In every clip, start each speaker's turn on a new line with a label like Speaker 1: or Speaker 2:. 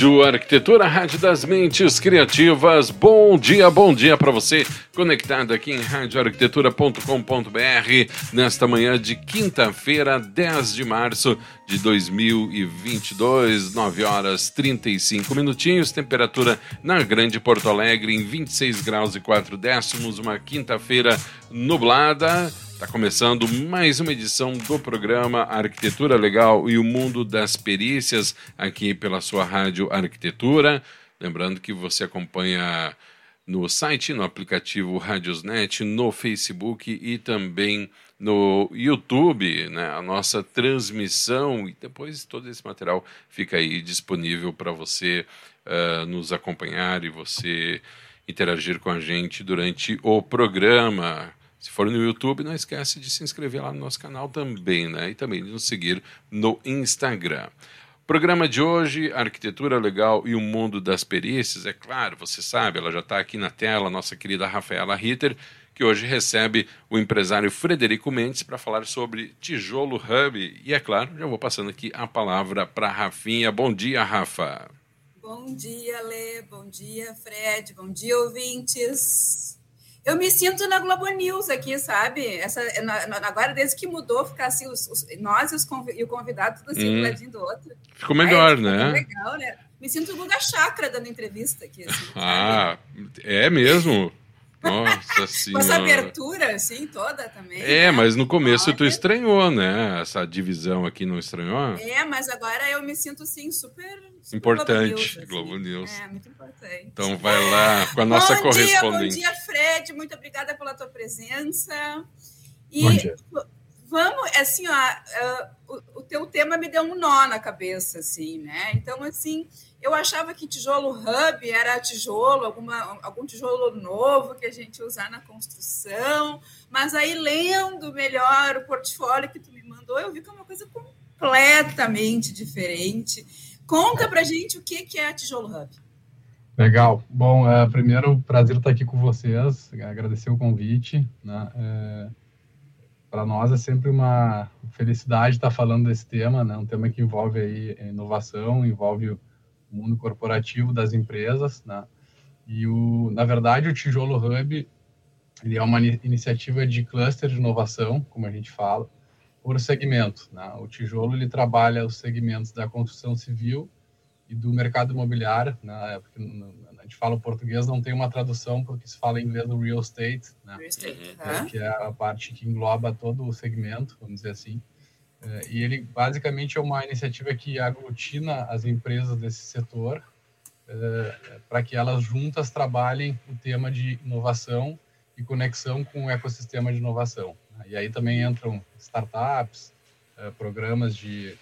Speaker 1: Rádio Arquitetura, Rádio das Mentes Criativas. Bom dia, bom dia para você, conectado aqui em radioarquitetura.com.br, nesta manhã de quinta-feira, 10 de março de 2022, 9 horas 35 minutinhos, temperatura na Grande Porto Alegre em 26 graus e 4 décimos, uma quinta-feira nublada. Está começando mais uma edição do programa Arquitetura Legal e o Mundo das Perícias, aqui pela sua rádio Arquitetura. Lembrando que você acompanha no site, no aplicativo Radiosnet, no Facebook e também no YouTube, né, a nossa transmissão e depois todo esse material fica aí disponível para você uh, nos acompanhar e você interagir com a gente durante o programa. Se for no YouTube, não esquece de se inscrever lá no nosso canal também, né? E também de nos seguir no Instagram. Programa de hoje, Arquitetura Legal e o Mundo das Perícias. É claro, você sabe, ela já está aqui na tela, nossa querida Rafaela Ritter, que hoje recebe o empresário Frederico Mendes para falar sobre Tijolo Hub. E é claro, já vou passando aqui a palavra para Rafinha. Bom dia, Rafa.
Speaker 2: Bom dia, Lê. Bom dia, Fred. Bom dia, ouvintes. Eu me sinto na Globo News aqui, sabe? Essa, na, agora, desde que mudou, ficar assim, os, os, nós e, os, e o convidado tudo assim, hum. um ladinho do outro.
Speaker 1: Ficou melhor, Aí, né?
Speaker 2: Legal, né? Me sinto Guga Chakra dando entrevista aqui. Assim,
Speaker 1: ah, é mesmo? Nossa senhora. Com
Speaker 2: essa abertura, assim, toda também.
Speaker 1: É, né? mas no começo Olha. tu estranhou, né? Essa divisão aqui não estranhou?
Speaker 2: É, mas agora eu me sinto, assim, super... super
Speaker 1: importante, Globo News. Globo News.
Speaker 2: É, muito importante.
Speaker 1: Então vai lá com a nossa
Speaker 2: bom
Speaker 1: correspondente.
Speaker 2: Dia, bom dia, Fred. Muito obrigada pela tua presença. E
Speaker 1: bom dia.
Speaker 2: vamos, assim, ó, uh, o teu tema me deu um nó na cabeça, assim, né? Então, assim eu achava que tijolo hub era tijolo, alguma, algum tijolo novo que a gente usar na construção, mas aí lendo melhor o portfólio que tu me mandou, eu vi que é uma coisa completamente diferente. Conta pra gente o que, que é a tijolo hub.
Speaker 3: Legal. Bom, é, primeiro, prazer estar aqui com vocês, agradecer o convite. Né? É, Para nós é sempre uma felicidade estar falando desse tema, né? um tema que envolve aí inovação, envolve o mundo corporativo das empresas, né? E o, na verdade, o Tijolo Hub ele é uma iniciativa de cluster de inovação, como a gente fala, por segmento. Né? O tijolo ele trabalha os segmentos da construção civil e do mercado imobiliário, né? Porque a gente fala o português, não tem uma tradução porque se fala em inglês do real estate, né?
Speaker 2: Real estate, uhum.
Speaker 3: que é a parte que engloba todo o segmento, vamos dizer assim. É, e ele basicamente é uma iniciativa que aglutina as empresas desse setor é, para que elas juntas trabalhem o tema de inovação e conexão com o ecossistema de inovação. E aí também entram startups, é, programas de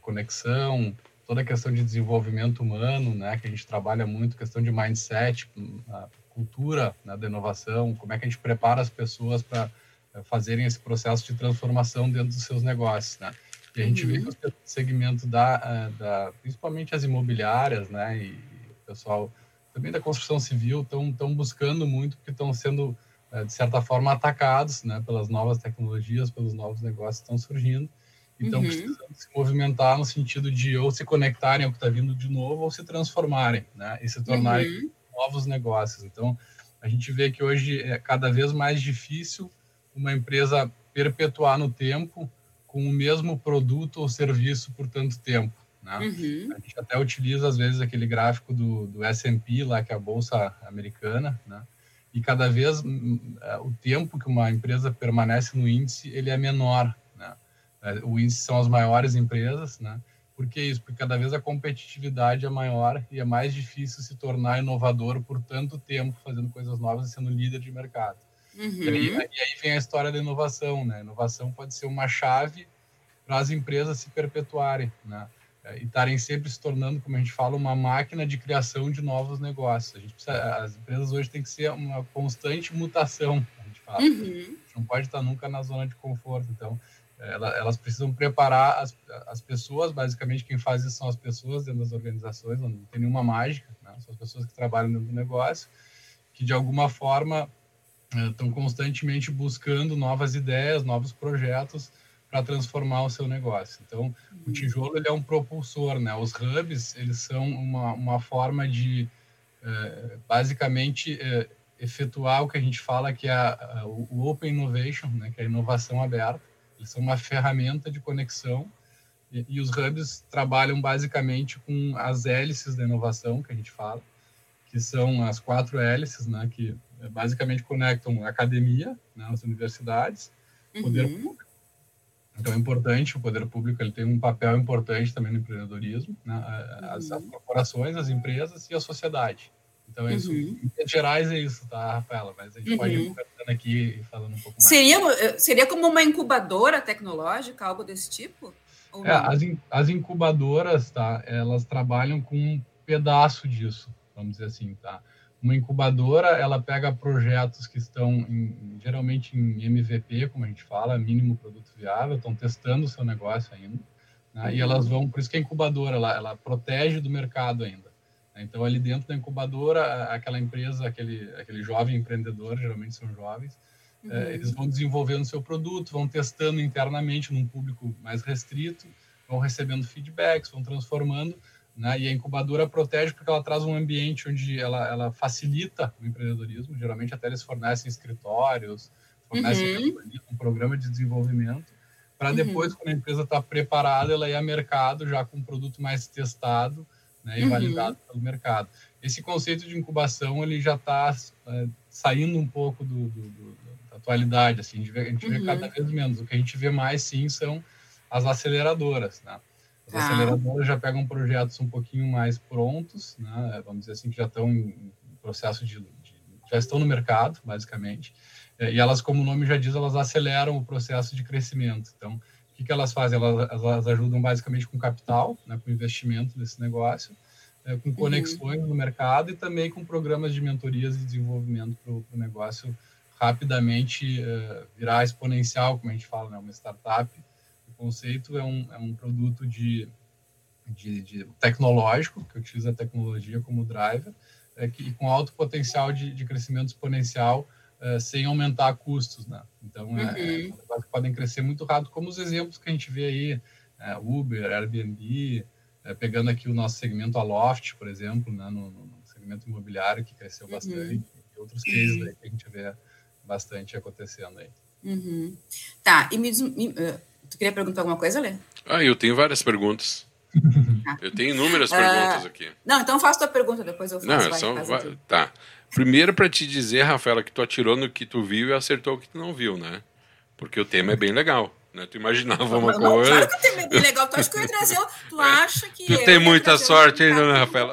Speaker 3: conexão, toda a questão de desenvolvimento humano, né, que a gente trabalha muito, questão de mindset, cultura né, da inovação, como é que a gente prepara as pessoas para eh, fazerem esse processo de transformação dentro dos seus negócios, né? E a gente uhum. vê que o segmento da, eh, da, principalmente as imobiliárias, né, e o pessoal também da construção civil estão estão buscando muito porque estão sendo eh, de certa forma atacados, né, pelas novas tecnologias, pelos novos negócios que estão surgindo. Então, uhum. precisam se movimentar no sentido de ou se conectarem ao que está vindo de novo ou se transformarem, né? E se tornarem uhum. novos negócios. Então, a gente vê que hoje é cada vez mais difícil uma empresa perpetuar no tempo com o mesmo produto ou serviço por tanto tempo. Né? Uhum. A gente até utiliza, às vezes, aquele gráfico do, do S&P, lá, que é a Bolsa Americana, né? e cada vez hum, hum, é, o tempo que uma empresa permanece no índice, ele é menor. É, o índice são as maiores empresas, né? Por que isso? Porque cada vez a competitividade é maior e é mais difícil se tornar inovador por tanto tempo fazendo coisas novas e sendo líder de mercado. Uhum. E, aí, e, aí, vem a história da inovação, né? inovação pode ser uma chave para as empresas se perpetuarem, né? É, e estarem sempre se tornando, como a gente fala, uma máquina de criação de novos negócios. A precisa, as empresas hoje têm que ser uma constante mutação, a gente fala. Uhum. A gente não pode estar nunca na zona de conforto. Então, elas precisam preparar as, as pessoas, basicamente quem faz isso são as pessoas dentro das organizações, não tem nenhuma mágica, né? são as pessoas que trabalham dentro do negócio, que de alguma forma estão constantemente buscando novas ideias, novos projetos para transformar o seu negócio. Então, o uhum. tijolo ele é um propulsor, né? Os hubs eles são uma, uma forma de é, basicamente é, efetuar o que a gente fala que é a, a, o open innovation, né? Que é a inovação aberta. Eles são uma ferramenta de conexão e, e os hubs trabalham basicamente com as hélices da inovação que a gente fala, que são as quatro hélices, né? Que é, basicamente conectam a academia, né, as universidades, uhum. poder público. Então é importante, o poder público ele tem um papel importante também no empreendedorismo, né, as, uhum. as, corporações, as empresas e a sociedade. Então, é isso, uhum. em gerais é isso, tá, Rafaela? Mas a gente uhum. pode aqui e falando um pouco mais.
Speaker 2: Seria, eh, seria como uma incubadora tecnológica, algo desse tipo?
Speaker 3: É, as, as incubadoras, tá, elas trabalham com um pedaço disso, vamos dizer assim, tá? Uma incubadora, ela pega projetos que estão em, geralmente em MVP, como a gente fala, mínimo produto viável, estão testando o seu negócio ainda, né? e elas vão, por isso que a incubadora, ela, ela protege do mercado ainda. Então, ali dentro da incubadora, aquela empresa, aquele, aquele jovem empreendedor, geralmente são jovens, uhum. é, eles vão desenvolvendo seu produto, vão testando internamente num público mais restrito, vão recebendo feedbacks, vão transformando, né? E a incubadora protege porque ela traz um ambiente onde ela, ela facilita o empreendedorismo. Geralmente até eles fornecem escritórios, fornecem uhum. um programa de desenvolvimento para uhum. depois, uhum. quando a empresa está preparada, ela ir a mercado já com um produto mais testado né, e uhum. validado pelo mercado. Esse conceito de incubação ele já está é, saindo um pouco do, do, do, da atualidade. Assim, a gente vê, a gente vê cada uhum. vez menos. O que a gente vê mais, sim, são as aceleradoras. Né? As ah. aceleradoras já pegam projetos um pouquinho mais prontos, né? vamos dizer assim, que já estão em processo de, de já estão no mercado, basicamente, é, e elas, como o nome já diz, elas aceleram o processo de crescimento. Então, que, que elas fazem? Elas, elas ajudam basicamente com capital, né, com investimento nesse negócio, é, com uhum. conexões uhum. no mercado e também com programas de mentorias e desenvolvimento para o negócio rapidamente é, virar exponencial, como a gente fala, né, uma startup, conceito é um, é um produto de, de, de tecnológico, que utiliza a tecnologia como driver, é, que, com alto potencial de, de crescimento exponencial, é, sem aumentar custos. Né? Então, é, é uhum. é, podem crescer muito rápido, como os exemplos que a gente vê aí, é, Uber, Airbnb, é, pegando aqui o nosso segmento Aloft, por exemplo, né, no, no segmento imobiliário, que cresceu uhum. bastante, e outros cases aí que a gente vê bastante acontecendo aí.
Speaker 2: Uhum. Tá, e me, me uh Tu queria perguntar alguma coisa, Lê?
Speaker 1: Ah, eu tenho várias perguntas. Ah. Eu tenho inúmeras uh, perguntas aqui.
Speaker 2: Não, então faço tua pergunta, depois eu faço. Não,
Speaker 1: vai, só, vai, tá. Primeiro para te dizer, Rafaela, que tu atirou no que tu viu e acertou o que tu não viu, né? Porque o tema é bem legal, né? Tu imaginava uma não, coisa.
Speaker 2: Claro que eu tenho medo legal. Tu acha que eu ia trazer. Tu acha que.
Speaker 1: Tu tem muita sorte ainda, né, Rafael? Ô,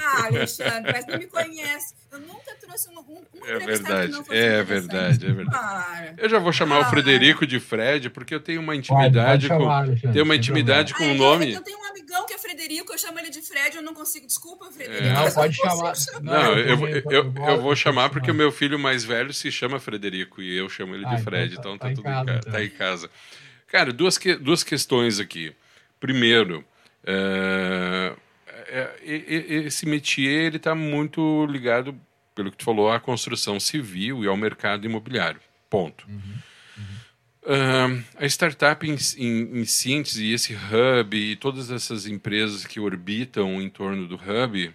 Speaker 2: Ah, Alexandre, parece que me conhece. Eu nunca trouxe um, um, um
Speaker 1: É verdade, é verdade, é verdade. Eu já vou chamar ah, o Frederico de Fred, porque eu tenho uma intimidade pode, pode com. tenho uma intimidade com o nome.
Speaker 2: Eu tenho um amigão que é Frederico, eu chamo ele de Fred, eu não consigo. Desculpa, Frederico. É.
Speaker 3: Não, pode chamar.
Speaker 1: Não, eu, eu, eu, eu vou chamar porque o meu filho mais velho se chama Frederico e eu chamo ele de ah, então Fred, então tá, então tá tudo em casa. Tá em casa. Cara, duas, que, duas questões aqui. Primeiro, é, é, esse métier ele está muito ligado, pelo que tu falou, à construção civil e ao mercado imobiliário. Ponto. Uhum. Uhum. Uh, a startup em, em, em, síntese, esse hub e todas essas empresas que orbitam em torno do hub,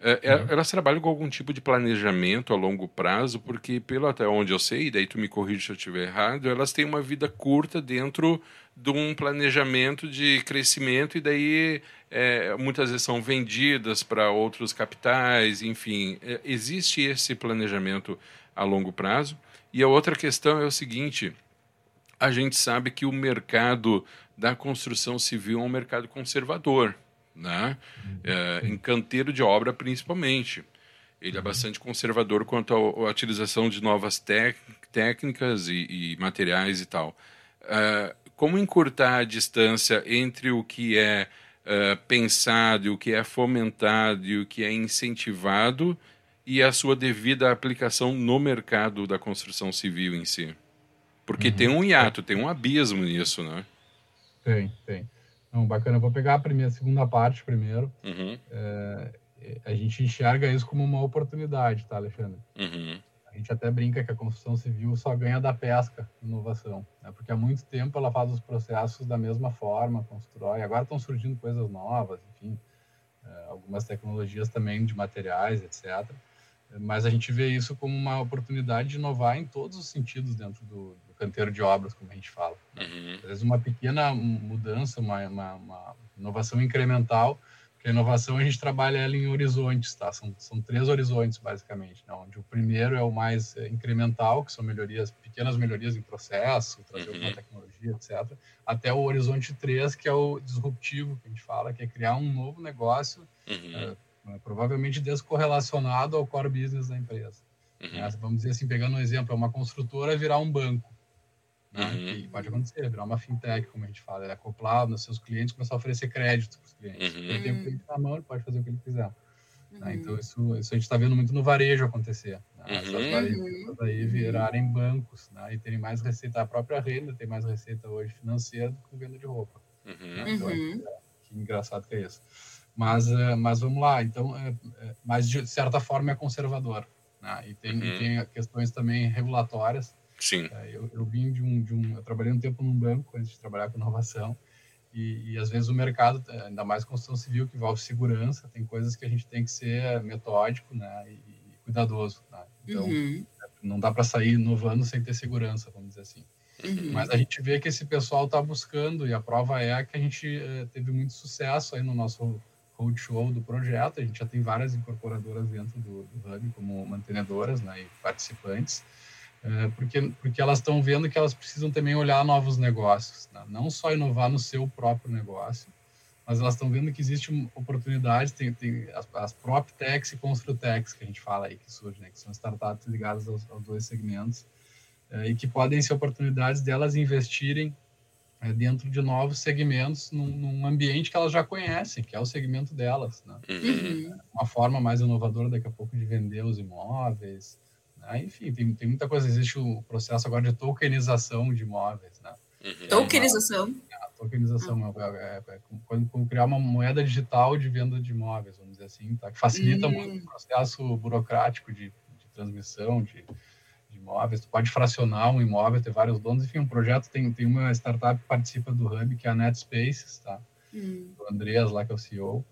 Speaker 1: é, uhum. Elas trabalham com algum tipo de planejamento a longo prazo, porque, pelo até onde eu sei, e daí tu me corrige se eu estiver errado, elas têm uma vida curta dentro de um planejamento de crescimento, e daí é, muitas vezes são vendidas para outros capitais, enfim. É, existe esse planejamento a longo prazo. E a outra questão é o seguinte: a gente sabe que o mercado da construção civil é um mercado conservador né? É, em canteiro de obra principalmente. Ele é bastante conservador quanto à utilização de novas técnicas e, e, materiais e tal. É, como encurtar a distância entre o que é, é pensado, o que é fomentado e o que é incentivado e a sua devida aplicação no mercado da construção civil em si? Porque uhum. tem um hiato, tem um abismo nisso, né?
Speaker 3: Tem, tem. Não, bacana. Eu vou pegar a primeira, a segunda parte primeiro. Uhum. É, a gente enxerga isso como uma oportunidade, tá, Alexandre? Uhum. A gente até brinca que a construção civil só ganha da pesca, inovação, né? porque há muito tempo ela faz os processos da mesma forma, constrói. Agora estão surgindo coisas novas, enfim, é, algumas tecnologias também de materiais, etc. Mas a gente vê isso como uma oportunidade de inovar em todos os sentidos dentro do, canteiro de obras, como a gente fala. Uhum. Às vezes uma pequena mudança, uma, uma, uma, inovação incremental, a inovação a gente trabalha ela em horizontes, tá? São, são três horizontes, basicamente, né? onde o primeiro é o mais é, incremental, que são melhorias, pequenas melhorias em processo, trazer uhum. alguma tecnologia, etc., até o horizonte 3, que é o disruptivo, que a gente fala, que é criar um novo negócio, uhum. é, provavelmente descorrelacionado ao core business da empresa. Uhum. Vamos dizer assim, pegando um exemplo, é uma construtora virar um banco. Né? Uhum. pode acontecer, virar uma fintech, como a gente fala, é acoplar nos seus clientes, começar a oferecer crédito para os clientes. Uhum. Ele tem o cliente na mão, ele pode fazer o que ele quiser. Né? Uhum. Né? Então, isso, isso a gente está vendo muito no varejo acontecer. Né? Essas uhum. aí virarem bancos né? e terem mais receita, a própria renda tem mais receita hoje financeira do que venda de roupa. Uhum. Né? Então, uhum. é, que engraçado que é isso. Mas, é, mas vamos lá, então, é, é, mas de certa forma é conservador. Né? E, tem, e tem questões também regulatórias
Speaker 1: Sim.
Speaker 3: É, eu, eu vim de um, de um. Eu trabalhei um tempo num banco antes de trabalhar com inovação. E, e, às vezes o mercado, é, ainda mais construção civil, que envolve segurança, tem coisas que a gente tem que ser metódico né, e, e cuidadoso. Né? Então, uhum. não dá para sair inovando sem ter segurança, vamos dizer assim. Uhum. Mas a gente vê que esse pessoal está buscando, e a prova é que a gente eh, teve muito sucesso aí no nosso roadshow do projeto. A gente já tem várias incorporadoras dentro do, do Hub, como mantenedoras né, e participantes. É, porque, porque elas estão vendo que elas precisam também olhar novos negócios, né? não só inovar no seu próprio negócio, mas elas estão vendo que existe oportunidade, tem, tem as, as PropTechs e Construtechs, que a gente fala aí, que surgem, né? que são startups ligadas aos, aos dois segmentos, é, e que podem ser oportunidades delas investirem é, dentro de novos segmentos num, num, ambiente que elas já conhecem, que é o segmento delas. Né? Uhum. Uma forma mais inovadora daqui a pouco de vender os imóveis, né? Enfim, tem, tem muita coisa. Existe o processo agora de tokenização de imóveis. Né?
Speaker 2: Uhum. Tokenização?
Speaker 3: É, tokenização ah. é, é, é, quando, criar uma moeda digital de venda de imóveis, vamos dizer assim, tá? que facilita uhum. muito o processo burocrático de, de transmissão de, de, imóveis. Tu pode fracionar um imóvel, ter vários donos. Enfim, um projeto tem, tem uma startup que participa do Hub, que é a NetSpaces, tá? Uhum. O Andreas lá, que é o CEO.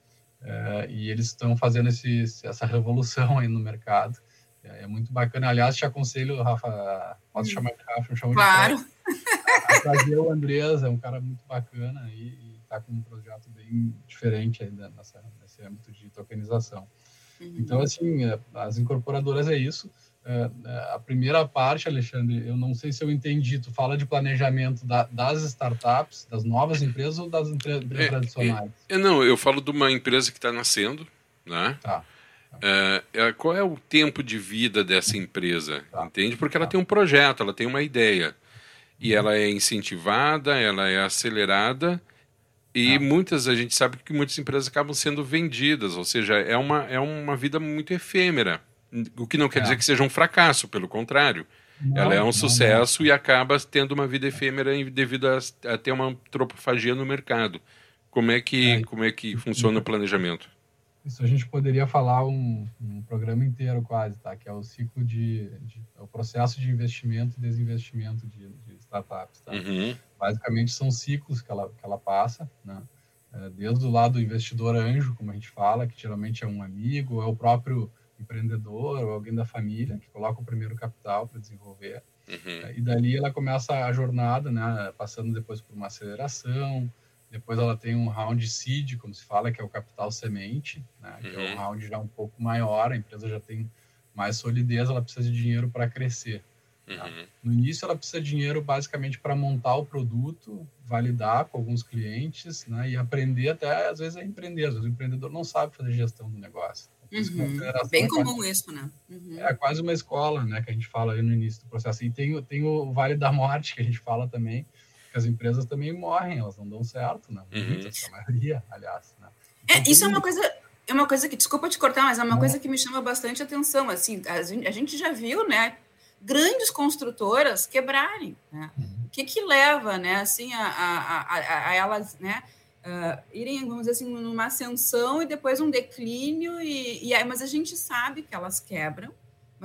Speaker 3: É, e eles estão fazendo esse, essa revolução aí no mercado. É, é muito bacana. Aliás, te aconselho, Rafa, posso chamar de Rafa, eu chamo
Speaker 2: claro.
Speaker 3: de Rafa. Trazer o Andrés, é um cara muito bacana e está com um projeto bem diferente ainda nessa, nesse âmbito de tokenização. Uhum. Então, assim, é, as incorporadoras é isso. é, a primeira parte, Alexandre, eu não sei se eu entendi. Tu fala de planejamento da, das startups, das novas empresas ou das empresas é, tradicionais?
Speaker 1: É, não, eu falo de uma empresa que está nascendo, né? Tá. É, é, qual é o tempo de vida dessa empresa? Entende? Porque ela tem um projeto, ela tem uma ideia. E ela é incentivada, ela é acelerada. E tá. muitas, a gente sabe que muitas empresas acabam sendo vendidas, ou seja, é uma, é uma vida muito efêmera. O que não quer é. dizer que seja um fracasso, pelo contrário. Não, ela é um sucesso não. e acaba tendo uma vida efêmera devido a, a ter uma tropofagia no mercado. Como é que, é. Como é que funciona o planejamento?
Speaker 3: Isso a gente poderia falar um, um programa inteiro quase, tá? Que é o ciclo de, de é o processo de investimento e desinvestimento de, de startups, tá? Uhum. Basicamente são ciclos que ela, que ela passa, né? É, desde o lado do investidor anjo, como a gente fala, que geralmente é um amigo, é o próprio empreendedor ou alguém da família que coloca o primeiro capital para desenvolver. Uhum. E dali ela começa a jornada, né? Passando depois por uma aceleração, depois ela tem um round seed, como se fala, que é o capital semente, né? que uhum. é um uhum. round já um pouco maior, a empresa já tem mais solidez, ela precisa de dinheiro para crescer. Tá? Uhum. No início, ela precisa de dinheiro basicamente para montar o produto, validar com alguns clientes né? e aprender até, às vezes, a empreender. Às vezes, o empreendedor não sabe fazer gestão do negócio.
Speaker 2: Uhum. Bem é comum quase, isso, né? Uhum.
Speaker 3: É quase uma escola, né? Que a gente fala aí no início do processo. E tem, tem o Vale da Morte, que a gente fala também, as empresas também morrem, elas não dão certo, né? Uhum. Muitas, a maioria, aliás. Né?
Speaker 2: É, então, é, isso é uma coisa. É uma coisa que, desculpa te cortar, mas é uma coisa que me chama bastante atenção. Assim, a gente, a gente já viu, né, grandes construtoras quebrarem. Né? Uhum. O que que leva, né, assim, a, a, a, a elas, né, uh, irem, vamos dizer assim, numa ascensão e depois um declínio e, e mas a gente sabe que elas quebram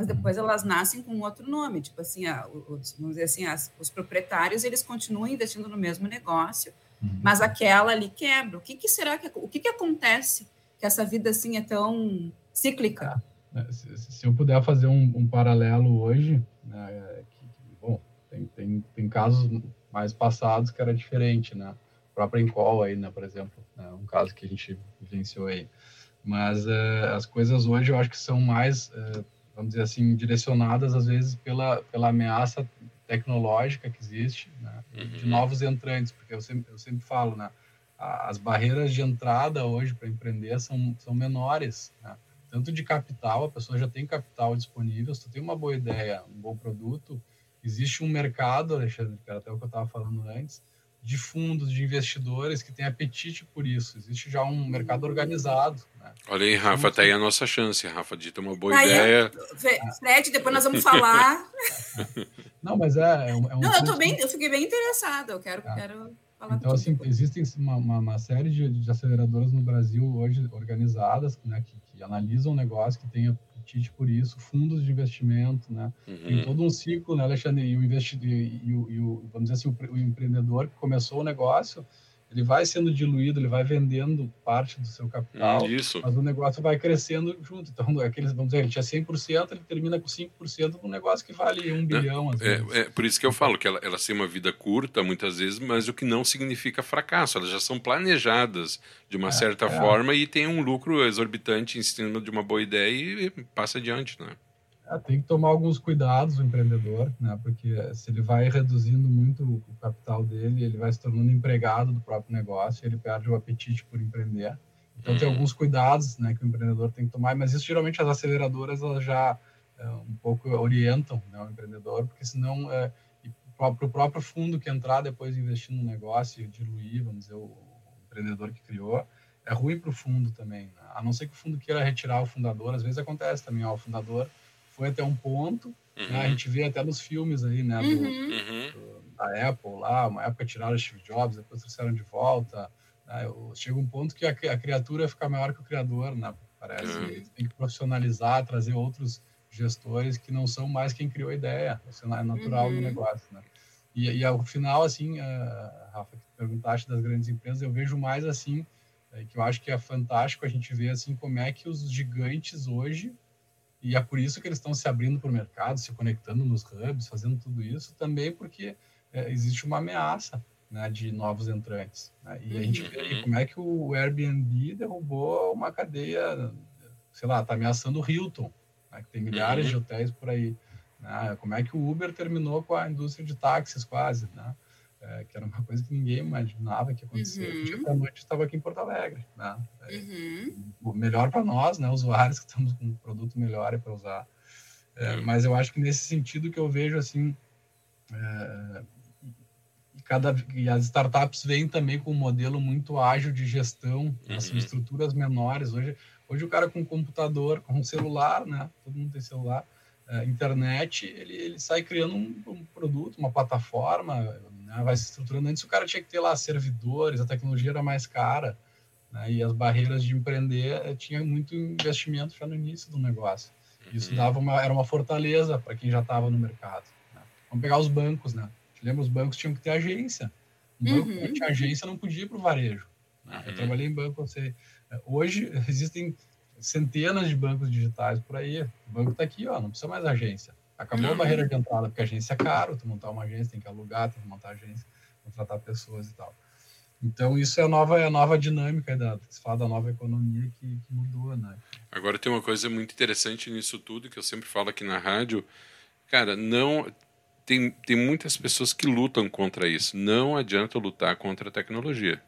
Speaker 2: mas depois elas nascem com outro nome, tipo assim, a, os, vamos dizer assim, as, os proprietários eles continuam investindo no mesmo negócio, uhum. mas aquela ali quebra. O que, que será que o que, que acontece que essa vida assim é tão cíclica?
Speaker 3: É, se, se, eu puder fazer um, um paralelo hoje, né, que, bom, tem, tem, tem casos mais passados que era diferente, né? A própria Encol aí, né, por exemplo, né, um caso que a gente vivenciou aí. Mas uh, as coisas hoje eu acho que são mais uh, vamos dizer assim, direcionadas às vezes pela, pela ameaça tecnológica que existe, né? uhum. de novos entrantes, porque eu sempre, eu sempre falo, né? as barreiras de entrada hoje para empreender são, são menores, né? tanto de capital, a pessoa já tem capital disponível, se tu tem uma boa ideia, um bom produto, existe um mercado, Alexandre, que era até o que eu estava falando antes, de fundos, de investidores que têm apetite por isso. Existe já um mercado organizado. Né?
Speaker 1: Olha aí, Rafa, está aí a nossa chance, Rafa, de ter uma boa aí, ideia.
Speaker 2: Fred, depois nós vamos falar.
Speaker 3: Não, mas é, é um. É
Speaker 2: Não, eu, tô bem, eu fiquei bem interessada, eu quero, é. quero falar
Speaker 3: Então, assim, existem uma, uma, uma série de, de, aceleradoras no Brasil hoje organizadas, né, que, que analisam o negócio, que têm apetite por isso, fundos de investimento, né? Uhum. Tem todo um ciclo, né, Alexandre? E o, investidor, e o, e o vamos dizer assim, o, o empreendedor que começou o negócio, ele vai sendo diluído, ele vai vendendo parte do seu capital,
Speaker 1: Isso.
Speaker 3: mas o negócio vai crescendo junto. Então, aqueles, vamos dizer, ele tinha 100%, ele termina com 5% um negócio que vale um bilhão.
Speaker 1: É, é, por isso que eu falo que ela, ela tem uma vida curta, muitas vezes, mas o que não significa fracasso. Elas já são planejadas de uma é, certa é. forma e tem um lucro exorbitante em cima de uma boa ideia e, e passa adiante, né?
Speaker 3: É, tem que tomar alguns cuidados o empreendedor, né? Porque se ele vai reduzindo muito o capital dele, ele vai se tornando empregado do próprio negócio, ele perde o apetite por empreender. Então tem uhum. alguns cuidados, né, que o empreendedor tem que tomar, mas isso geralmente as aceleradoras elas já é, um pouco orientam né, o empreendedor, porque senão é, para o próprio fundo que entrar depois investir no negócio e diluir, vamos dizer, o, o empreendedor que criou, é ruim para o fundo também. Né? A não ser que o fundo queira retirar o fundador, às vezes acontece também, ó, o fundador foi até um ponto, uhum. né? a gente vê até nos filmes aí, né, do, uhum. do, da Apple lá, uma época tiraram o Steve Jobs, depois trouxeram de volta, né? chega um ponto que a, a, criatura fica maior que o criador, né, parece, uhum. tem que profissionalizar, trazer outros gestores que não são mais quem criou a ideia, isso é natural uhum. do negócio, né. E, e ao final, assim, uh, Rafa, que perguntaste das grandes empresas, eu vejo mais assim, é, que eu acho que é fantástico a gente ver assim como é que os gigantes hoje e é por isso que eles estão se abrindo para o mercado, se conectando nos hubs, fazendo tudo isso, também porque é, existe uma ameaça né, de novos entrantes. Né? E a gente vê uhum. como é que o Airbnb derrubou uma cadeia, sei lá, está ameaçando o Hilton. né, que tem milhares uhum. de hotéis por aí. Né? Como é que o Uber terminou com a indústria de táxis quase, né? É, que era uma coisa que ninguém imaginava que ia acontecer. Uhum. dia da noite estava aqui em Porto Alegre. Né? É, uhum. Melhor para nós, né? usuários que estamos com um produto melhor para usar. É, uhum. Mas eu acho que nesse sentido que eu vejo assim, é, e, cada, e as startups vêm também com um modelo muito ágil de gestão, assim, estruturas menores. Hoje, hoje o cara com um computador, com um celular, né? todo mundo tem celular, é, internet, ele, ele sai criando um, um produto, uma plataforma, né? vai se estruturando. Antes o cara tinha que ter lá servidores, a tecnologia era mais cara, né? e as barreiras de empreender eh, tinha muito investimento já no início do negócio. Isso uhum. dava uma, era uma fortaleza para quem já estava no mercado. Né? Vamos pegar os bancos, né? Lembra, os bancos tinham que ter agência. Um banco uhum. que tinha agência não podia ir para o varejo. Né? Uhum. Eu trabalhei em banco, você... Eh, hoje existem centenas de bancos digitais por aí. O banco está aqui, ó, não precisa mais agência. Acabou a uhum. barreira de entrada, porque a agência é caro, tu montar uma agência, tem que alugar, tem que montar agência, contratar pessoas e tal. Então, isso é a nova, é a nova dinâmica da, se fala da nova economia que, que, mudou, né?
Speaker 1: Agora, tem uma coisa muito interessante nisso tudo, que eu sempre falo aqui na rádio. Cara, não... Tem, tem muitas pessoas que lutam contra isso. Não adianta lutar contra a tecnologia.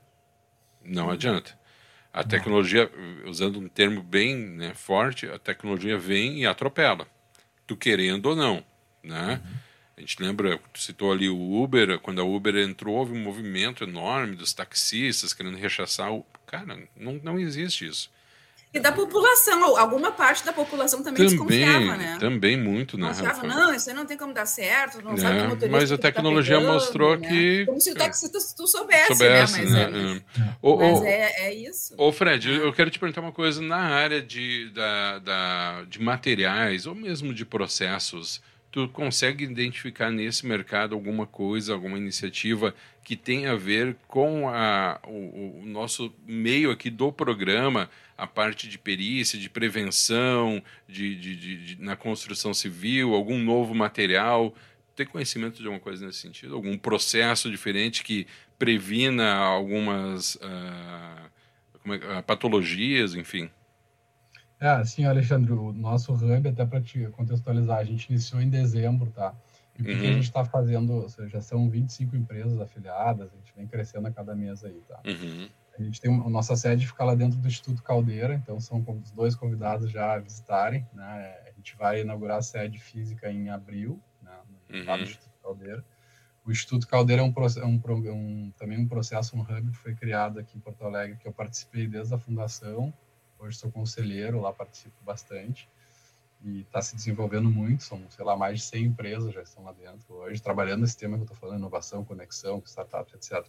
Speaker 1: Não adianta. A tecnologia, usando um termo bem né, forte, a tecnologia vem e atropela tu querendo ou não, né? Uhum. A gente lembra, tu citou ali o Uber, quando a Uber entrou, houve um movimento enorme dos taxistas querendo rechaçar o. Cara, não, não existe isso.
Speaker 2: E da população, alguma parte da população também, também desconfiava, né?
Speaker 1: Também muito, né?
Speaker 2: Confiava, não, isso aí não tem como dar certo, não é, sabe
Speaker 1: como motorista Mas a tá tecnologia tá pegando, mostrou né? que...
Speaker 2: Como se o taxista tu soubesse, soubesse né? Mas, né? É, é. O, mas o, é, é, isso.
Speaker 1: Ô Fred, eu quero te perguntar uma coisa, na área de, da, da, de materiais, ou mesmo de processos, tu consegue identificar nesse mercado alguma coisa, alguma iniciativa que tem a ver com a, o, o, nosso meio aqui do programa, a parte de perícia, de prevenção, de, de, de, de, na construção civil, algum novo material? Tem conhecimento de alguma coisa nesse sentido? Algum processo diferente que previna algumas uh, é, patologias, enfim?
Speaker 3: É, assim, Alexandre, o nosso hub, até para te contextualizar, a gente iniciou em dezembro, tá? E o que, uhum. que a uhum. gente está fazendo? Ou seja, já são 25 empresas afiliadas, a gente vem crescendo a cada mês aí, tá? Uhum. A gente tem a nossa sede fica lá dentro do Instituto Caldeira, então são os dois convidados já a visitarem, né? A gente vai inaugurar a sede física em abril, né? No uhum. Instituto Caldeira. O Instituto Caldeira é um, é um, um, também um processo, um hub que foi criado aqui em Porto Alegre, que eu participei desde a fundação, Hoje sou conselheiro, lá participo bastante e está se desenvolvendo muito. São, sei lá, mais de 100 empresas já estão lá dentro hoje, trabalhando nesse tema que eu estou falando, inovação, conexão, startups, etc.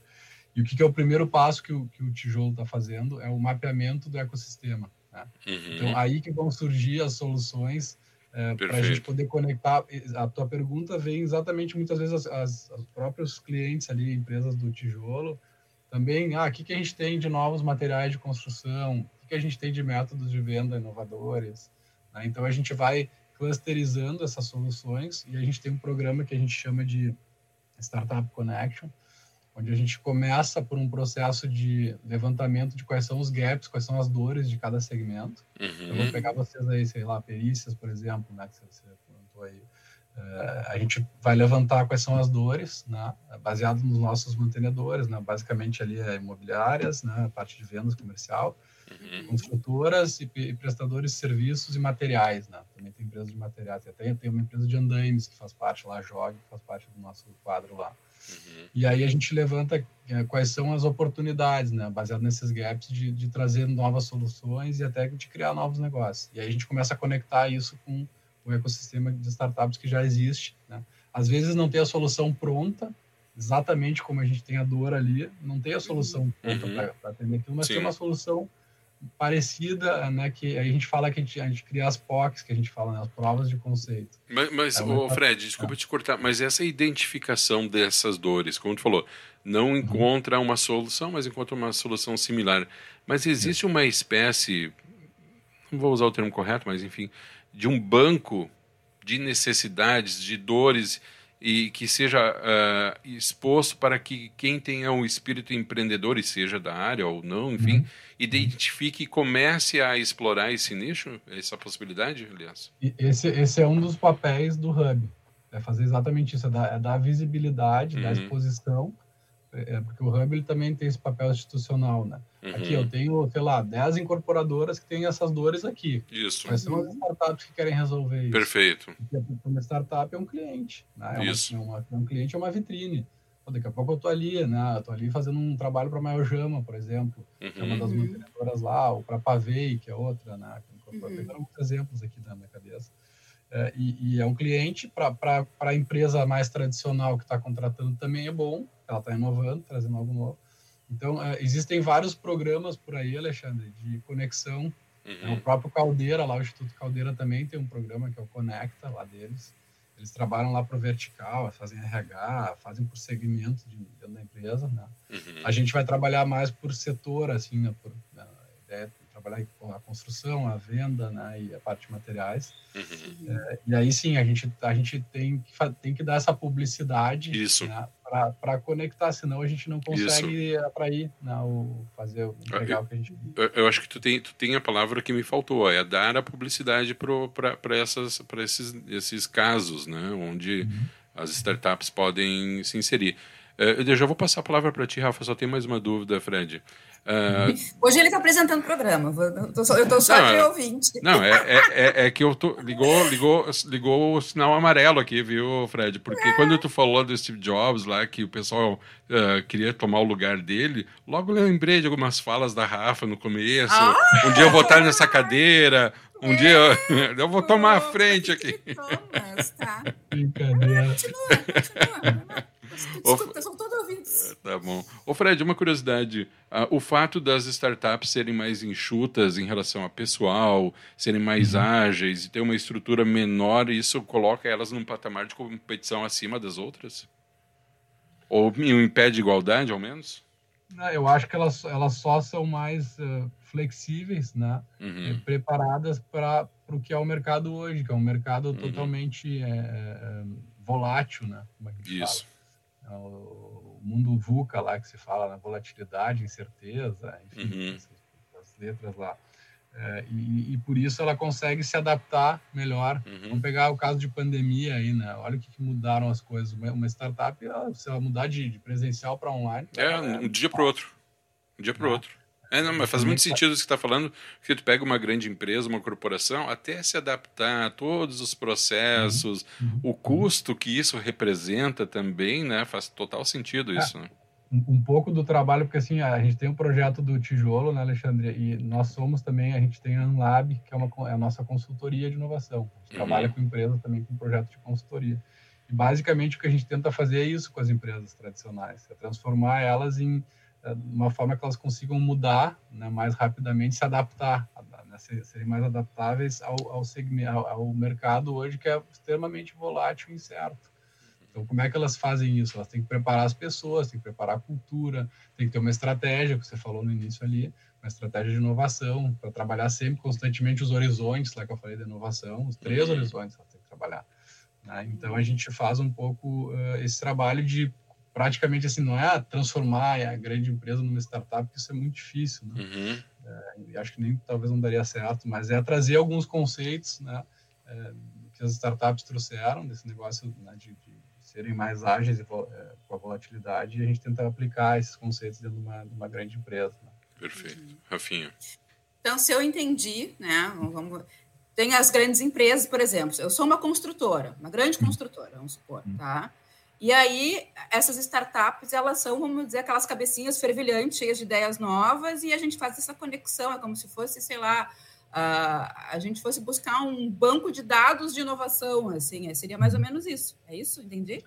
Speaker 3: E o que, que é o primeiro passo que o, que o tijolo está fazendo é o mapeamento do ecossistema. Né? Uhum. Então, aí que vão surgir as soluções é, para a gente poder conectar. A tua pergunta vem exatamente muitas vezes as, as, os próprios clientes ali, empresas do tijolo, também, ah, o que, que a gente tem de novos materiais de construção, o que a gente tem de métodos de venda inovadores. Né? Então, a gente vai clusterizando essas soluções e a gente tem um programa que a gente chama de Startup Connection, onde a gente começa por um processo de levantamento de quais são os gaps, quais são as dores de cada segmento. Uhum. Eu vou pegar vocês aí, sei lá, perícias, por exemplo, né, que você, você comentou aí. Uh, a gente vai levantar quais são as dores, né, baseado nos nossos mantenedores, né, basicamente ali é imobiliárias, né, parte de vendas comercial, uhum. construtoras e, e, prestadores de serviços e materiais, né? Também tem empresa de materiais. Até tem uma empresa de andaimes que faz parte lá, Jog, que faz parte do nosso quadro lá. Uhum. E aí a gente levanta é, quais são as oportunidades, né? Baseado nesses gaps de, de trazer novas soluções e até de criar novos negócios. E aí a gente começa a conectar isso com o ecossistema de startups que já existe, né? Às vezes não tem a solução pronta, exatamente como a gente tem a dor ali, não tem a solução pronta uhum. para atender aquilo, mas Sim. tem uma solução parecida, né, que a gente fala que a gente, a gente cria as POCs, que a gente fala, né, as provas de conceito.
Speaker 1: Mas, mas é Fred, desculpa é. te cortar, mas essa identificação dessas dores, como tu falou, não uhum. encontra uma solução, mas encontra uma solução similar. Mas existe uma espécie, não vou usar o termo correto, mas enfim, de um banco de necessidades, de dores e que seja uh, exposto para que quem tenha um espírito empreendedor e seja da área ou não, enfim, uhum. identifique e comece a explorar esse nicho, essa possibilidade, aliás?
Speaker 3: Esse, esse é um dos papéis do Hub, é fazer exatamente isso, é dar, é dar visibilidade, uhum. dar exposição é, porque o Hub ele também tem esse papel institucional, né? Uhum. Aqui eu tenho, sei lá, 10 incorporadoras que têm essas dores aqui.
Speaker 1: Isso.
Speaker 3: Mas são as startups que querem resolver isso.
Speaker 1: Perfeito.
Speaker 3: Porque uma startup é um cliente, né? É isso. Uma, uma, um cliente é uma vitrine. Pô, daqui a pouco eu tô ali, né? Eu tô ali fazendo um trabalho para a Maiojama, por exemplo, uhum. que é uma das uhum. mantenedoras lá, ou para a Pavei, que é outra, né? Uhum. Tem muitos exemplos aqui na minha cabeça. É, e, e, é um cliente para a empresa mais tradicional que está contratando também é bom, ela está inovando, trazendo algo novo. Então, é, existem vários programas por aí, Alexandre, de conexão. Uhum. O próprio Caldeira, lá o Instituto Caldeira também tem um programa que é o Conecta, lá deles. Eles trabalham lá para o vertical, fazem RH, fazem por segmento de, dentro da empresa. Né? Uhum. A gente vai trabalhar mais por setor, assim, né? por, né? É, trabalhar com a construção, a venda né, e a parte de materiais. Uhum. É, e aí sim, a gente, a gente tem, que, tem que dar essa publicidade né, para conectar, senão a gente não consegue atrair né, o, fazer o legal
Speaker 1: eu,
Speaker 3: que a gente.
Speaker 1: Eu, eu, acho que tu tem, tu tem a palavra que me faltou, é dar a publicidade para esses, esses casos, né, onde uhum. as startups podem se inserir. É, eu já vou passar a palavra para ti, Rafa, só tem mais uma dúvida, Fred.
Speaker 2: Uh, Hoje ele está apresentando o programa, eu estou só, eu tô só não, de é- ouvinte.
Speaker 1: Não, é, é, é, é, que eu tô. Ligou, ligou, ligou o sinal amarelo aqui, viu, Fred? Porque quando tu falou do Steve Jobs lá, que o pessoal uh, queria tomar o lugar dele, logo lembrei de algumas falas da Rafa no começo. Ah! Um dia eu vou estar nessa cadeira, um dia eu, eu vou tomar a frente aqui. Thomas, tá?
Speaker 3: Brincadeira. Continua,
Speaker 2: continua. Desculpa, são todos ouvintes.
Speaker 1: É, tá bom. Ô Fred, uma curiosidade. Uh, o fato das startups serem mais enxutas em relação a pessoal, serem mais uhum. ágeis e ter uma estrutura menor, isso coloca elas num patamar de competição acima das outras? Ou impede igualdade, ao menos?
Speaker 3: Não, eu acho que elas, elas só são mais uh, flexíveis, né? Uhum. preparadas para o que é o mercado hoje, que é um mercado uhum. totalmente é, é, volátil, né?
Speaker 1: Isso. Fala.
Speaker 3: É o mundo VUCA lá que se fala, na volatilidade, incerteza, enfim, uhum. as letras lá. É, e, e, por isso ela consegue se adaptar melhor. Uhum. Vamos pegar o caso de pandemia aí, né? Olha o que, que mudaram as coisas. Uma, startup, se ela mudar de, de presencial para online.
Speaker 1: É, é, um dia para o outro. Um dia para o é. outro. É, não, mas faz muito sentido isso que está falando, porque tu pega uma grande empresa, uma corporação, até se adaptar a todos os processos, uhum. uhum. o custo que isso representa também, né? Faz total sentido é, isso, né?
Speaker 3: um, pouco do trabalho, porque assim, a gente tem um projeto do tijolo, né, Alexandre? E nós somos também, a gente tem a Unlab, que é, uma, é a nossa consultoria de inovação. A gente uhum. trabalha com empresas também com projeto de consultoria. E basicamente o que a gente tenta fazer é isso com as empresas tradicionais, é transformar elas em é, uma forma que elas consigam mudar né, mais rapidamente, se adaptar, né, serem mais adaptáveis ao, ao, segmento, ao, mercado hoje que é extremamente volátil e incerto. Então, como é que elas fazem isso? Elas têm que preparar as pessoas, têm que preparar a cultura, tem que ter uma estratégia, que você falou no início ali, uma estratégia de inovação, para trabalhar sempre, constantemente, os horizontes, lá que eu falei da inovação, os três uhum. horizontes elas têm que trabalhar. Né? Então, a gente faz um pouco uh, esse trabalho de praticamente assim, não é transformar a grande empresa numa startup, porque isso é muito difícil, né? Uhum. É, acho que nem talvez não daria certo, mas é trazer alguns conceitos, né, é, que as startups trouxeram desse negócio né, de, de, serem mais ágeis e, é, com a volatilidade, e a gente tenta aplicar esses conceitos dentro de uma, de uma grande empresa. Né?
Speaker 1: Perfeito. Uhum. Rafinha.
Speaker 2: Então, se eu entendi, né, vamos, tem as grandes empresas, por exemplo, eu sou uma construtora, uma grande uhum. construtora, vamos supor, uhum. tá? E aí, essas startups, elas são, vamos dizer, aquelas cabecinhas fervilhantes, cheias de ideias novas, e a gente faz essa conexão, é como se fosse, sei lá, a, a gente fosse buscar um banco de dados de inovação, assim, seria mais ou menos isso. É isso? Entendi?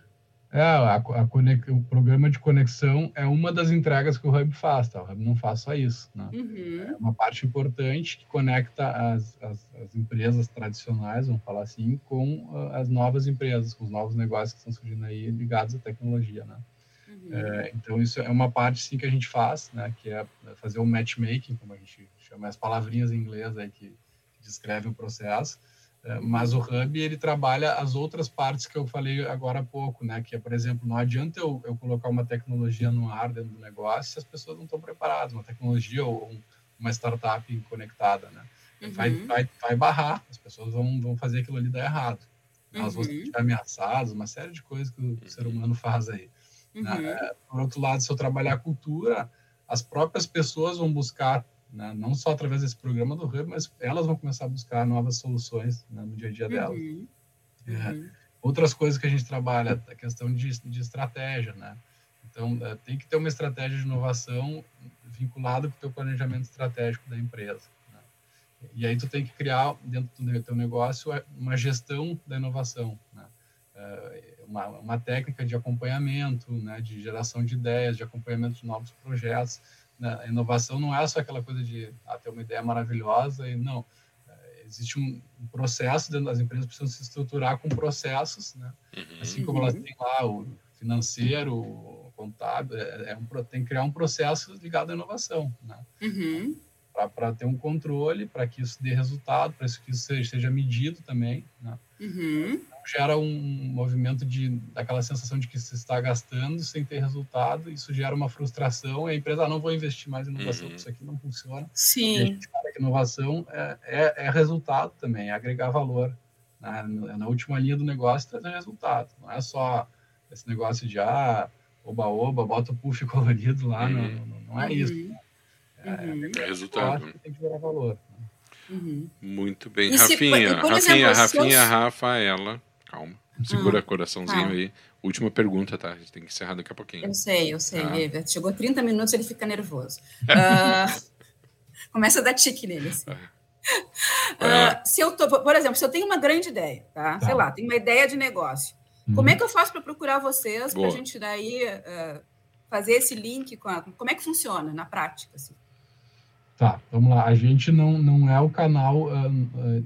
Speaker 3: É, a, a o programa de conexão é uma das entregas que o Hub faz, tá? O Hub não faz só isso, né? Uhum. É uma parte importante que conecta as, as, as, empresas tradicionais, vamos falar assim, com uh, as novas empresas, com os novos negócios que estão surgindo aí ligados à tecnologia, né? Uhum. É, então, isso é uma parte, sim, que a gente faz, né? Que é fazer o matchmaking, como a gente chama as palavrinhas em inglês aí que, que descrevem o processo, mas o Hub, ele trabalha as outras partes que eu falei agora há pouco, né? Que é, por exemplo, não adianta eu, eu colocar uma tecnologia no ar dentro do negócio se as pessoas não estão preparadas, uma tecnologia ou uma startup conectada, né? Uhum. Vai, vai, vai barrar, as pessoas vão, vão fazer aquilo ali dar errado. Elas uhum. vão ser ameaçadas, uma série de coisas que o ser humano faz aí. Né? Uhum. Né? Por outro lado, se eu trabalhar a cultura, as próprias pessoas vão buscar né? não só através desse programa do Hub, mas elas vão começar a buscar novas soluções né, no dia a dia delas. Uhum. É, uhum. outras coisas que a gente trabalha, a questão de, de estratégia, né? Então, é, tem que ter uma estratégia de inovação vinculada com o teu planejamento estratégico da empresa. Né? E aí tu tem que criar, dentro do teu negócio, uma gestão da inovação, né? É, uma, uma técnica de acompanhamento, né? de geração de ideias, de acompanhamento de novos projetos? A inovação não é só aquela coisa de ah, ter uma ideia maravilhosa e não. É, existe um, um processo dentro das empresas precisam se estruturar com processos, né? Uhum. Assim como elas têm lá o financeiro, o contábil, é, é um, tem que criar um processo ligado à inovação, né? Uhum. Para ter um controle, para que isso dê resultado, para que isso seja, seja medido também, né? Uhum gera um movimento de daquela sensação de que se está gastando sem ter resultado, isso gera uma frustração e a empresa ah, não vou investir mais em inovação, uhum. isso aqui não funciona.
Speaker 2: Sim. E a gente
Speaker 3: sabe que inovação é, é, é, resultado também, é agregar valor. Na, na última linha do negócio trazer resultado, não é só esse negócio de ah, oba-oba, bota o puff colorido lá, uhum. não, não, não, é isso.
Speaker 1: Uhum. É, uhum. é, resultado.
Speaker 3: tem que gerar valor.
Speaker 1: Uhum. Muito bem. E Rafinha, se, Rafinha, exemplo, Rafinha, eu... Rafaela. Calma. Segura ah, coraçãozinho tá. aí. Última pergunta, tá? A gente tem que encerrar daqui a pouquinho.
Speaker 2: Eu sei, eu sei. Ah. Chegou 30 minutos, ele fica nervoso. uh, começa a dar tique nele. Assim. Uh, se eu tô, por exemplo, se eu tenho uma grande ideia, tá? tá. Sei lá, tenho uma ideia de negócio. Uhum. Como é que eu faço para procurar vocês para a gente daí uh, fazer esse link com a, como é que funciona na prática? Assim?
Speaker 3: Tá, vamos lá. A gente não, não é o canal uh,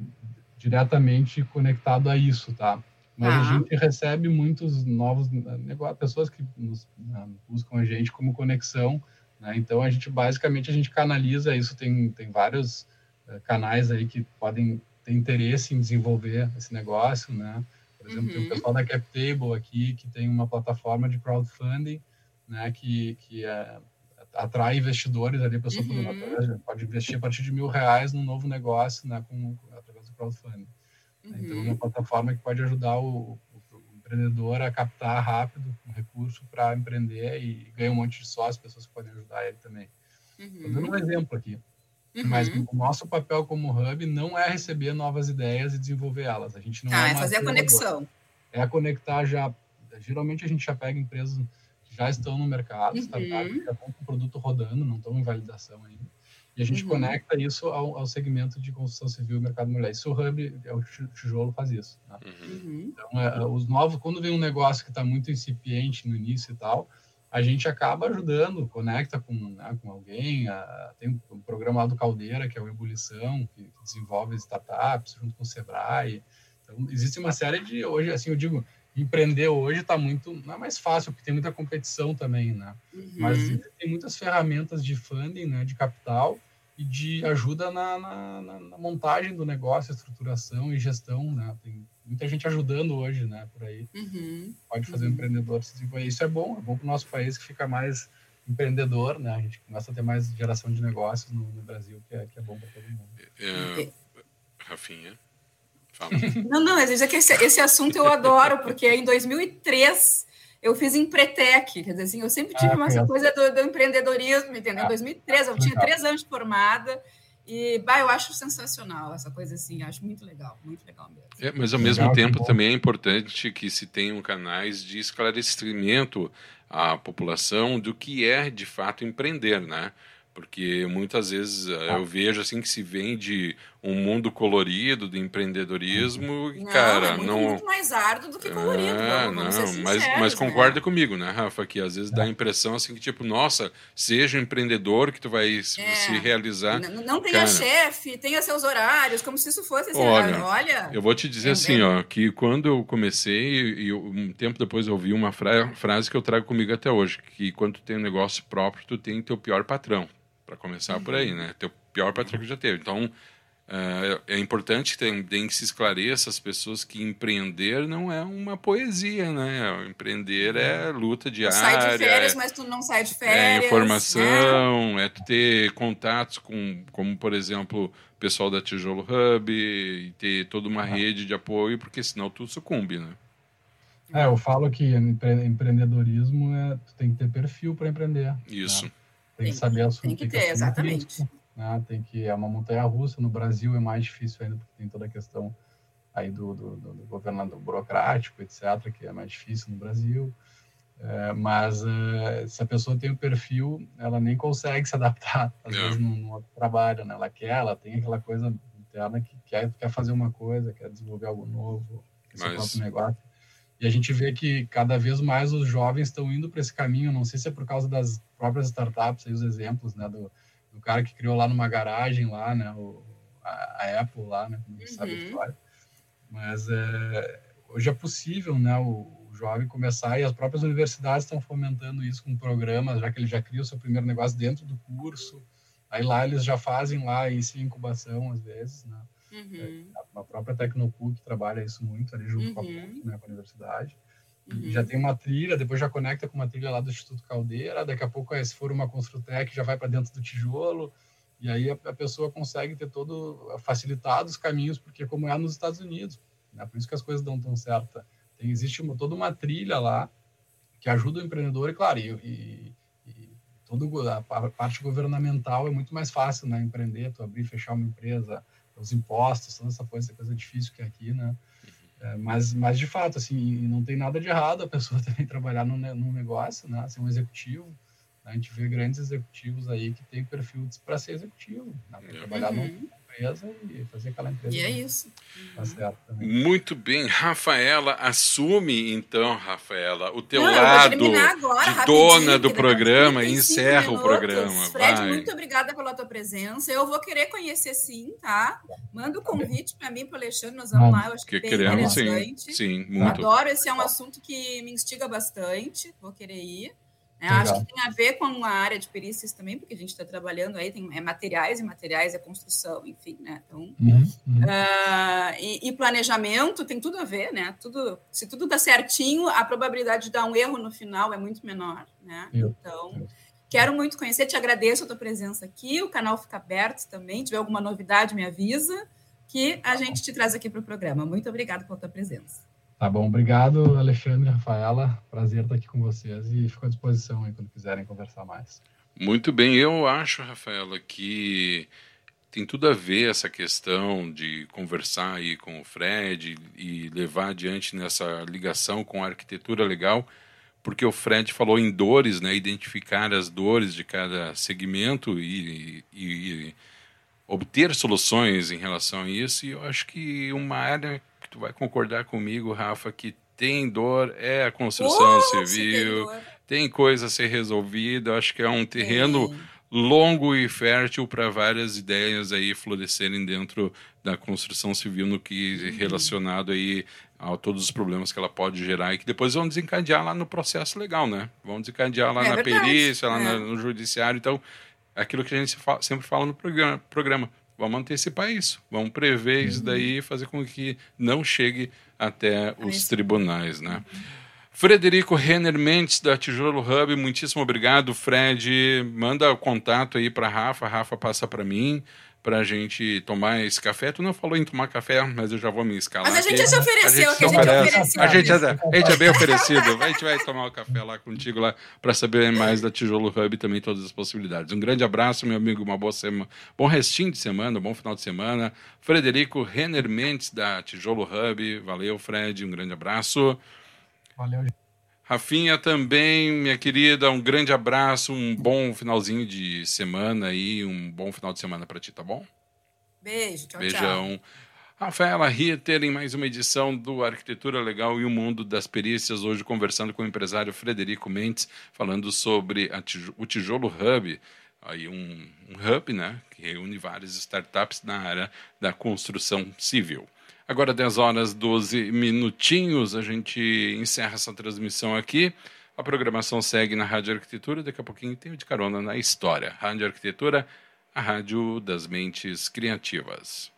Speaker 3: diretamente conectado a isso, tá? Mas a gente recebe muitos novos negócios, pessoas que nos, né, buscam a gente como conexão, né? Então a gente basicamente a gente canaliza isso, tem, tem vários uh, canais aí que podem ter interesse em desenvolver esse negócio, né? Por exemplo, uhum. tem o pessoal da CapTable aqui que tem uma plataforma de crowdfunding, né? Que, que é, atrai investidores ali, a pessoa uhum. pode investir a partir de mil reais num novo negócio, né? Com, através do crowdfunding. Uhum. Então, é uma uhum. plataforma que pode ajudar o, o, empreendedor a captar rápido um recurso para empreender e ganhar um monte de sócios, pessoas que podem ajudar ele também. Estou uhum. dando um exemplo aqui. Uhum. Mas o nosso papel como hub não é receber novas ideias e desenvolver elas. A gente não
Speaker 2: ah, é, é fazer a conexão.
Speaker 3: É conectar já. Geralmente a gente já pega empresas já estão no mercado, uhum. startups já estão com o produto rodando, não estão em validação ainda. E a gente uhum. conecta isso ao, ao, segmento de construção civil e mercado mulher. Isso o Hub, é o tijolo faz isso. Né? Uhum. Então, é, é, os novos, quando vem um negócio que está muito incipiente no início e tal, a gente acaba ajudando, conecta com, né, com alguém. A, tem um programa lá do Caldeira, que é o Ebulição, que, que desenvolve startups junto com o Sebrae. Então, existe uma série de, hoje, assim, eu digo, empreender hoje está muito, não é mais fácil, porque tem muita competição também, né? Uhum. Mas tem muitas ferramentas de funding, né, de capital, e de ajuda na, na, na, montagem do negócio, estruturação e gestão, né? Tem muita gente ajudando hoje, né? Por aí. Uhum. Pode fazer uhum. o empreendedor se desenvolver. Isso é bom, é bom para o nosso país que fica mais empreendedor, né? A gente começa a ter mais geração de negócios no, no Brasil, que é, que é bom para todo mundo. É,
Speaker 1: Rafinha,
Speaker 2: fala. Não, não, é que esse, esse assunto eu adoro, porque em 2003 eu fiz Empretec, quer dizer assim, eu sempre tive ah, essa coisa do, do, empreendedorismo, entendeu? Em 2013, eu tinha três anos de formada, e, bah, eu acho sensacional essa coisa assim, acho muito legal, muito legal mesmo.
Speaker 1: É, mas ao mesmo legal, tempo também é importante que se tenham canais de esclarecimento à população do que é de fato empreender, né? Porque muitas vezes eh, eu vejo assim que se vende um mundo colorido do empreendedorismo e, cara,
Speaker 2: é muito,
Speaker 1: não.
Speaker 2: muito mais árduo do que colorido.
Speaker 1: É, não, mas, mas concorda né? comigo, né, Rafa? Que às vezes dá a impressão assim que, tipo, nossa, seja um empreendedor que tu vai é. se realizar.
Speaker 2: Não, não tenha cara, chefe, tenha seus horários, como se isso fosse assim,
Speaker 1: olha,
Speaker 2: olha.
Speaker 1: Eu vou te dizer é, assim, ó, que quando eu comecei, e um tempo depois eu ouvi uma fra frase que eu trago comigo até hoje, que quando tu tem um negócio próprio, tu tem teu pior patrão para começar uhum. por aí, né? Teu pior patrão que já teve. Então, é, é importante também que se esclareça as pessoas que empreender não é uma poesia, né? Empreender é luta diária. Tu
Speaker 2: sai de férias, é, mas tu não sai de férias.
Speaker 1: É informação, né? é tu ter contatos com, como por exemplo, o pessoal da Tijolo Hub, e ter toda uma uhum. rede de apoio, porque senão tu sucumbe, né?
Speaker 3: É, eu falo que empre empreendedorismo é tu tem que ter perfil para empreender. Né?
Speaker 1: Isso. Né?
Speaker 3: Tem, tem que saber as
Speaker 2: Tem que ter, exatamente.
Speaker 3: Né? Tem que é uma montanha russa. No Brasil é mais difícil ainda porque tem toda a questão aí do, do, do, do governador burocrático, etc., que é mais difícil no Brasil. É, mas é, se a pessoa tem o perfil, ela nem consegue se adaptar, às é. vezes, no, outro trabalho, né? Ela quer, ela tem aquela coisa interna que quer, quer fazer uma coisa, quer desenvolver algo novo, mas... seu próprio negócio. E a gente vê que cada vez mais os jovens estão indo para esse caminho. Não sei se é por causa das próprias startups, aí os exemplos, né, do, do cara que criou lá numa garagem lá, né? O, a, a Apple lá, né? Como uhum. sabe a uhum. história. Mas é, hoje é possível, né? O, o, jovem começar e as próprias universidades estão fomentando isso com programas, já que ele já cria o seu primeiro negócio dentro do curso. Aí lá eles já fazem lá isso incubação às vezes, né? Uhum. É, a própria Tecnopuc trabalha isso muito ali junto uhum. com a PUC, uhum. né, com a universidade. Uhum. Já tem uma trilha, depois já conecta com uma trilha lá do Instituto Caldeira, daqui a pouco, se for uma Construtec, já vai para dentro do tijolo, e aí a, a, pessoa consegue ter todo, facilitado os caminhos, porque como é nos Estados Unidos, né? por isso que as coisas dão tão certo. Tem, existe uma, toda uma trilha lá que ajuda o empreendedor, e claro, e, e, e todo, a, parte governamental é muito mais fácil, né, empreender, tu abrir fechar uma empresa, os impostos, toda essa coisa, essa coisa difícil que é aqui, né, é, mas, mas, de fato, assim, não tem nada de errado a pessoa também trabalhar num, num negócio, né? Ser um executivo. Né? A gente vê grandes executivos aí que têm perfil para ser executivo, né? para trabalhar uhum. num empresa e fazer aquela empresa.
Speaker 2: E é isso.
Speaker 1: Tá certo Muito bem. Rafaela, assume então, Rafaela, o teu Não, lado agora, de dona do programa e encerra minutos. o programa.
Speaker 2: Fred, Vai. muito obrigada pela tua presença. Eu vou querer conhecer sim, tá? Manda o um convite para mim, para o Alexandre, nós vamos lá. Eu acho que, que bem queremos,
Speaker 1: interessante. Sim, sim, muito.
Speaker 2: Eu adoro, esse é um assunto que me instiga bastante. Vou querer ir. É, acho que tem a ver com a área de perícias também, porque a gente está trabalhando aí, tem é materiais e materiais é construção, enfim, né? Então, uhum, uhum. Uh, e, e, planejamento tem tudo a ver, né? Tudo, se tudo dá certinho, a probabilidade de dar um erro no final é muito menor, né? Então, quero muito conhecer, te agradeço a tua presença aqui, o canal fica aberto também, se tiver alguma novidade, me avisa, que a gente te traz aqui para o programa. Muito obrigada pela tua presença.
Speaker 3: Tá bom, obrigado, Alexandre, Rafaela. Prazer estar aqui com vocês e fico à disposição aí quando quiserem conversar mais.
Speaker 1: Muito bem, eu acho, Rafaela, que tem tudo a ver essa questão de conversar aí com o Fred e levar adiante nessa ligação com a arquitetura legal, porque o Fred falou em dores, né, identificar as dores de cada segmento e, e, e obter soluções em relação a isso. E eu acho que uma área tu vai concordar comigo, Rafa, que tem dor é a construção oh, civil, tem, coisa a ser resolvida. Acho que é um terreno longo e fértil para várias ideias aí florescerem dentro da construção civil no que uhum. relacionado aí a todos os problemas que ela pode gerar e que depois vão desencadear lá no processo legal, né? Vão desencadear lá é na verdade. perícia, lá é. no judiciário. Então, aquilo que a gente sempre fala no programa, programa Vamos antecipar isso, vamos prever uhum. isso daí e fazer com que não chegue até os tribunais, né? Uhum. Frederico Renner Mendes, da Tijolo Hub, muitíssimo obrigado, Fred. Manda o contato aí para Rafa, Rafa passa para mim para a gente tomar esse café. Tu não falou em tomar café, mas eu já vou me escalar.
Speaker 2: Mas a gente já se ofereceu, a gente, que a gente ofereceu.
Speaker 1: A gente, é, a gente é bem oferecido. A gente vai tomar o um café lá contigo lá para saber mais da Tijolo Hub e também todas as possibilidades. Um grande abraço, meu amigo, uma boa semana, bom restinho de semana, bom final de semana. Frederico Renner Mendes da Tijolo Hub, valeu, Fred, um grande abraço.
Speaker 3: Valeu.
Speaker 1: Rafinha também, minha querida, um grande abraço, um bom finalzinho de semana e um bom final de semana para ti, tá bom?
Speaker 2: Beijo, tchau,
Speaker 1: Beijão. Tchau. Rafaela Ritter em mais uma edição do Arquitetura Legal e o Mundo das Perícias, hoje conversando com o empresário Frederico Mendes, falando sobre tijolo, o Tijolo Hub, aí um, um hub né, que reúne várias startups na área da construção civil. Agora 10 horas 12 minutinhos, a gente encerra essa transmissão aqui. A programação segue na Rádio Arquitetura, daqui a pouquinho tem o de carona na história. Rádio Arquitetura, a rádio das mentes criativas.